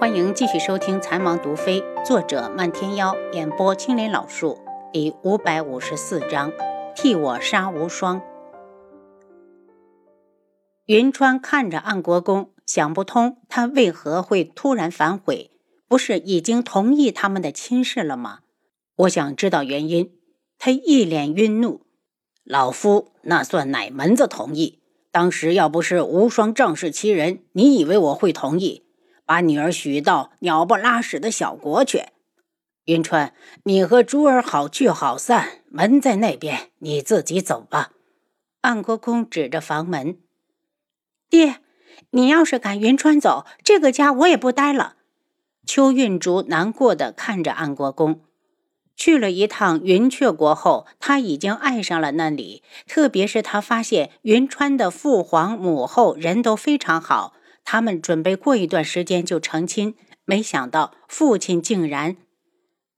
欢迎继续收听《残王毒妃》，作者漫天妖，演播青莲老树，第五百五十四章：替我杀无双。云川看着安国公，想不通他为何会突然反悔，不是已经同意他们的亲事了吗？我想知道原因。他一脸愠怒：“老夫那算哪门子同意？当时要不是无双仗势欺人，你以为我会同意？”把女儿许到鸟不拉屎的小国去，云川，你和珠儿好聚好散，门在那边，你自己走吧。安国公指着房门，爹，你要是赶云川走，这个家我也不待了。邱运竹难过的看着安国公，去了一趟云雀国后，他已经爱上了那里，特别是他发现云川的父皇母后人都非常好。他们准备过一段时间就成亲，没想到父亲竟然……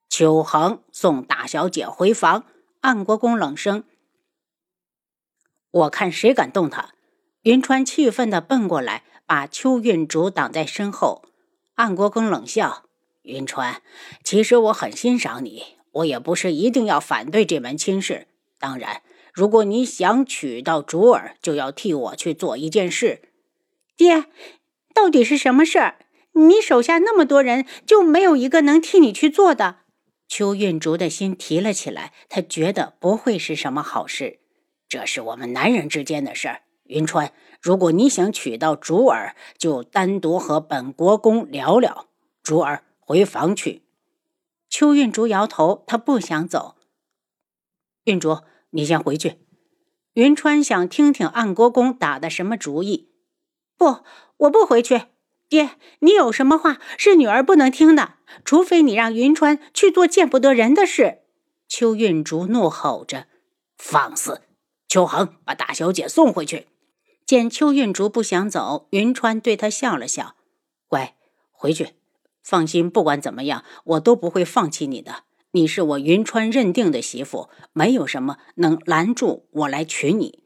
秋恒送大小姐回房。安国公冷声：“我看谁敢动他！”云川气愤地奔过来，把邱运竹挡在身后。安国公冷笑：“云川，其实我很欣赏你，我也不是一定要反对这门亲事。当然，如果你想娶到竹儿，就要替我去做一件事。”爹。到底是什么事儿？你手下那么多人，就没有一个能替你去做的？邱运竹的心提了起来，他觉得不会是什么好事。这是我们男人之间的事儿。云川，如果你想娶到竹儿，就单独和本国公聊聊。竹儿，回房去。邱运竹摇头，他不想走。运竹，你先回去。云川想听听安国公打的什么主意。不。我不回去，爹，你有什么话是女儿不能听的？除非你让云川去做见不得人的事。邱运竹怒吼着：“放肆！”秋恒，把大小姐送回去。见邱运竹不想走，云川对他笑了笑：“乖，回去。放心，不管怎么样，我都不会放弃你的。你是我云川认定的媳妇，没有什么能拦住我来娶你。”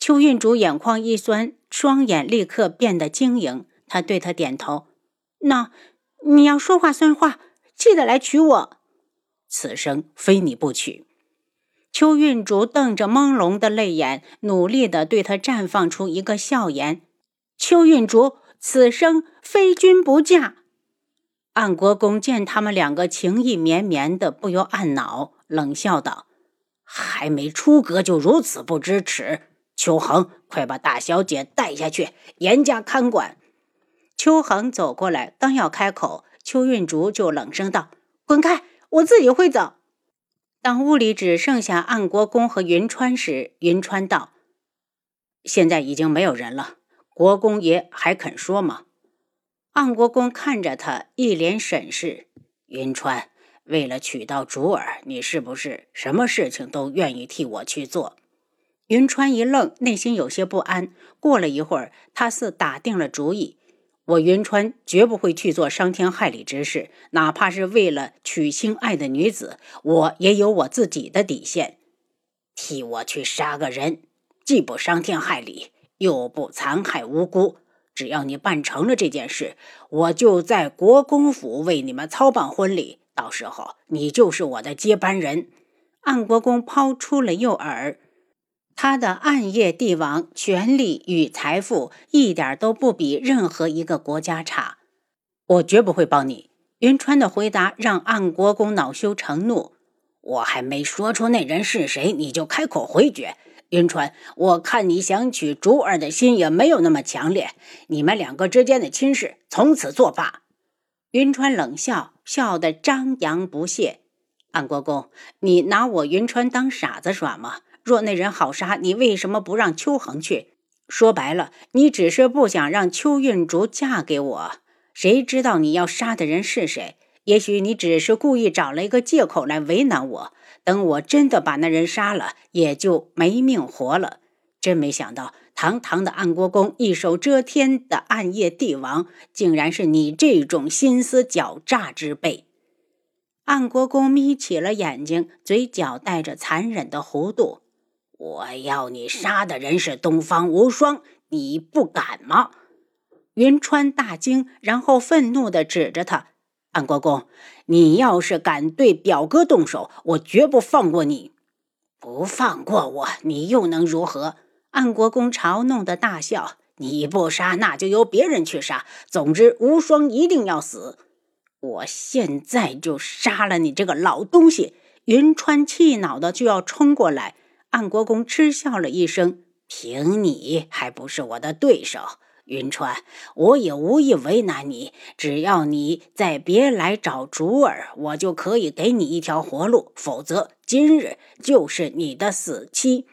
邱运竹眼眶一酸。双眼立刻变得晶莹，他对他点头：“那你要说话算话，记得来娶我。此生非你不娶。”邱运竹瞪着朦胧的泪眼，努力的对他绽放出一个笑颜：“邱运竹，此生非君不嫁。”安国公见他们两个情意绵绵的，不由暗恼，冷笑道：“还没出阁就如此不知耻！”秋恒，快把大小姐带下去，严加看管。秋恒走过来，刚要开口，邱运竹就冷声道：“滚开，我自己会走。”当屋里只剩下暗国公和云川时，云川道：“现在已经没有人了，国公爷还肯说吗？”暗国公看着他，一脸审视。云川，为了娶到竹儿，你是不是什么事情都愿意替我去做？云川一愣，内心有些不安。过了一会儿，他似打定了主意：“我云川绝不会去做伤天害理之事，哪怕是为了娶心爱的女子，我也有我自己的底线。替我去杀个人，既不伤天害理，又不残害无辜。只要你办成了这件事，我就在国公府为你们操办婚礼。到时候，你就是我的接班人。”安国公抛出了诱饵。他的暗夜帝王权力与财富一点都不比任何一个国家差，我绝不会帮你。云川的回答让安国公恼羞成怒。我还没说出那人是谁，你就开口回绝。云川，我看你想娶竹儿的心也没有那么强烈。你们两个之间的亲事从此作罢。云川冷笑，笑得张扬不屑。安国公，你拿我云川当傻子耍吗？若那人好杀，你为什么不让秋恒去？说白了，你只是不想让邱运竹嫁给我。谁知道你要杀的人是谁？也许你只是故意找了一个借口来为难我。等我真的把那人杀了，也就没命活了。真没想到，堂堂的安国公，一手遮天的暗夜帝王，竟然是你这种心思狡诈之辈。安国公眯起了眼睛，嘴角带着残忍的弧度。我要你杀的人是东方无双，你不敢吗？云川大惊，然后愤怒地指着他：“安国公，你要是敢对表哥动手，我绝不放过你！不放过我，你又能如何？”安国公嘲弄的大笑：“你不杀，那就由别人去杀。总之，无双一定要死！我现在就杀了你这个老东西！”云川气恼的就要冲过来，安国公嗤笑了一声：“凭你还不是我的对手？云川，我也无意为难你，只要你再别来找竹儿，我就可以给你一条活路。否则，今日就是你的死期。”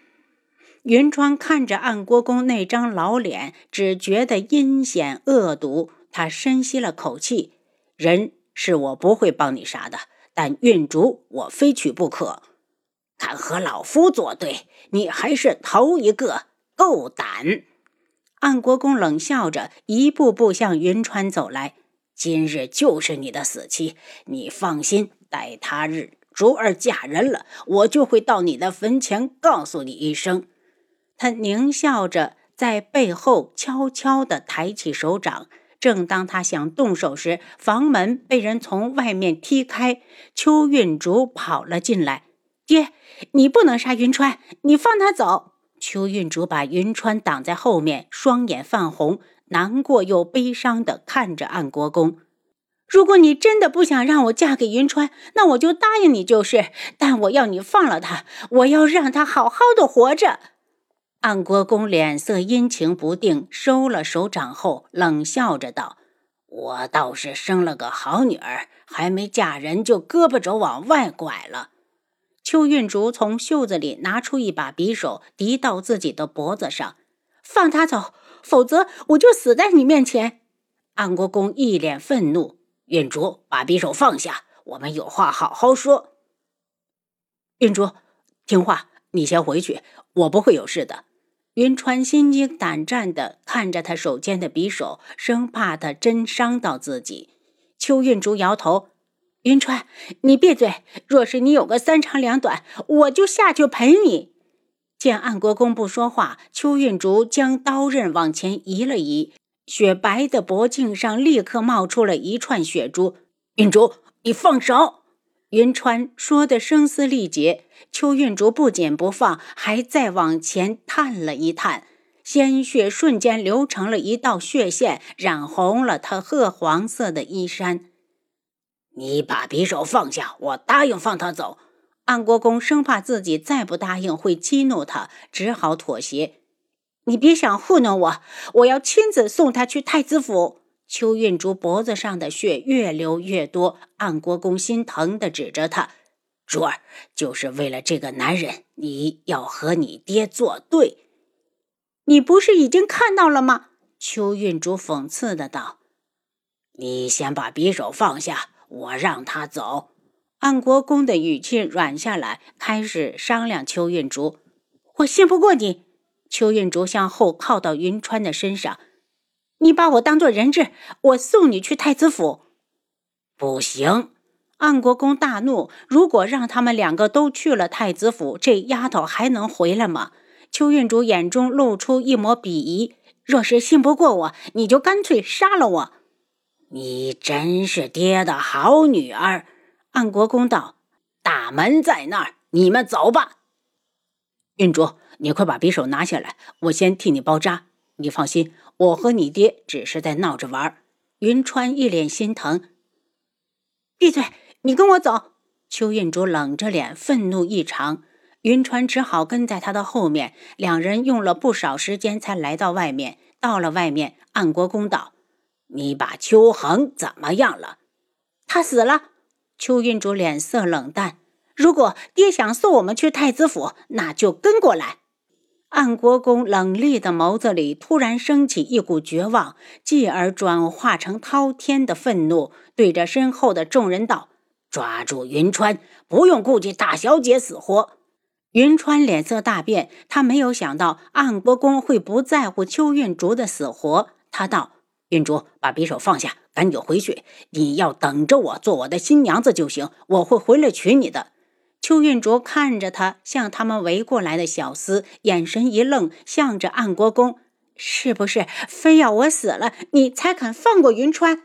云川看着安国公那张老脸，只觉得阴险恶毒。他深吸了口气：“人是我不会帮你杀的。”但运竹我非娶不可，敢和老夫作对，你还是头一个，够胆！安国公冷笑着，一步步向云川走来。今日就是你的死期，你放心，待他日竹儿嫁人了，我就会到你的坟前告诉你一声。他狞笑着，在背后悄悄地抬起手掌。正当他想动手时，房门被人从外面踢开，邱运竹跑了进来。爹，你不能杀云川，你放他走！邱运竹把云川挡在后面，双眼泛红，难过又悲伤地看着安国公。如果你真的不想让我嫁给云川，那我就答应你就是。但我要你放了他，我要让他好好的活着。安国公脸色阴晴不定，收了手掌后，冷笑着道：“我倒是生了个好女儿，还没嫁人就胳膊肘往外拐了。”邱运竹从袖子里拿出一把匕首，抵到自己的脖子上：“放他走，否则我就死在你面前。”安国公一脸愤怒：“运竹，把匕首放下，我们有话好好说。”运竹，听话，你先回去，我不会有事的。云川心惊胆战地看着他手间的匕首，生怕他真伤到自己。邱运竹摇头：“云川，你闭嘴！若是你有个三长两短，我就下去陪你。”见安国公不说话，邱运竹将刀刃往前移了移，雪白的脖颈上立刻冒出了一串血珠。运竹，你放手！云川说的声嘶力竭，邱运竹不紧不放，还再往前探了一探，鲜血瞬间流成了一道血线，染红了他褐黄色的衣衫。你把匕首放下，我答应放他走。安国公生怕自己再不答应会激怒他，只好妥协。你别想糊弄我，我要亲自送他去太子府。邱运竹脖子上的血越流越多，安国公心疼的指着他：“珠儿，就是为了这个男人，你要和你爹作对。你不是已经看到了吗？”邱运竹讽刺的道：“你先把匕首放下，我让他走。”安国公的语气软下来，开始商量。邱运竹：“我信不过你。”邱运竹向后靠到云川的身上。你把我当做人质，我送你去太子府。不行！安国公大怒。如果让他们两个都去了太子府，这丫头还能回来吗？邱运竹眼中露出一抹鄙夷。若是信不过我，你就干脆杀了我。你真是爹的好女儿。安国公道：“大门在那儿，你们走吧。”运竹，你快把匕首拿下来，我先替你包扎。你放心。我和你爹只是在闹着玩。云川一脸心疼。闭嘴！你跟我走。邱运竹冷着脸，愤怒异常。云川只好跟在他的后面。两人用了不少时间才来到外面。到了外面，安国公道：“你把秋恒怎么样了？”他死了。邱韵竹脸色冷淡。如果爹想送我们去太子府，那就跟过来。安国公冷厉的眸子里突然升起一股绝望，继而转化成滔天的愤怒，对着身后的众人道：“抓住云川，不用顾及大小姐死活。”云川脸色大变，他没有想到安国公会不在乎邱运竹的死活。他道：“运竹，把匕首放下，赶紧回去。你要等着我做我的新娘子就行，我会回来娶你的。”邱运竹看着他向他们围过来的小厮，眼神一愣，向着安国公：“是不是非要我死了，你才肯放过云川？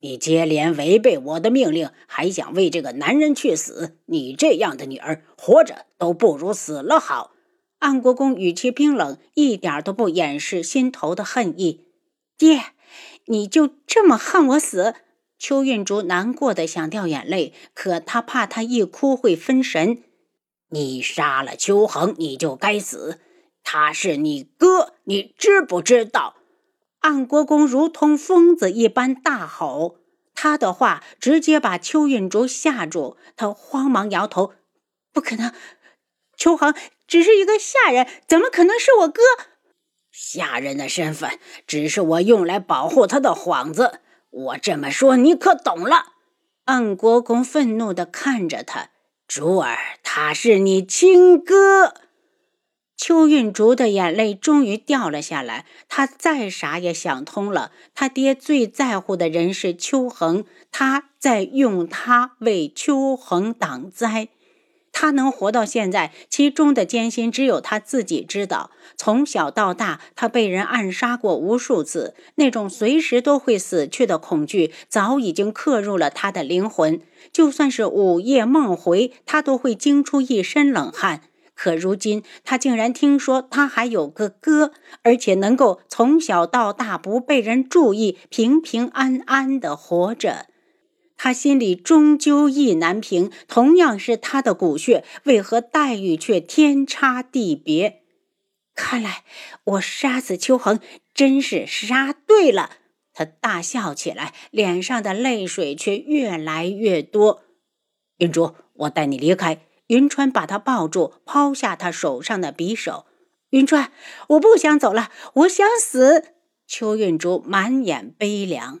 你接连违背我的命令，还想为这个男人去死？你这样的女儿，活着都不如死了好。安国公语气冰冷，一点都不掩饰心头的恨意。爹，你就这么恨我死？邱运竹难过的想掉眼泪，可他怕他一哭会分神。你杀了邱恒，你就该死。他是你哥，你知不知道？安国公如同疯子一般大吼，他的话直接把邱运竹吓住。他慌忙摇头：“不可能，邱恒只是一个下人，怎么可能是我哥？下人的身份只是我用来保护他的幌子。我这么说，你可懂了？”安国公愤怒地看着他：“竹儿，他是你亲哥。”邱运竹的眼泪终于掉了下来。他再傻也想通了，他爹最在乎的人是邱恒，他在用他为邱恒挡灾。他能活到现在，其中的艰辛只有他自己知道。从小到大，他被人暗杀过无数次，那种随时都会死去的恐惧早已经刻入了他的灵魂。就算是午夜梦回，他都会惊出一身冷汗。可如今，他竟然听说他还有个哥，而且能够从小到大不被人注意，平平安安的活着。他心里终究意难平。同样是他的骨血，为何待遇却天差地别？看来我杀死秋恒真是杀对了。他大笑起来，脸上的泪水却越来越多。云竹，我带你离开。云川把他抱住，抛下他手上的匕首。云川，我不想走了，我想死。邱运竹满眼悲凉。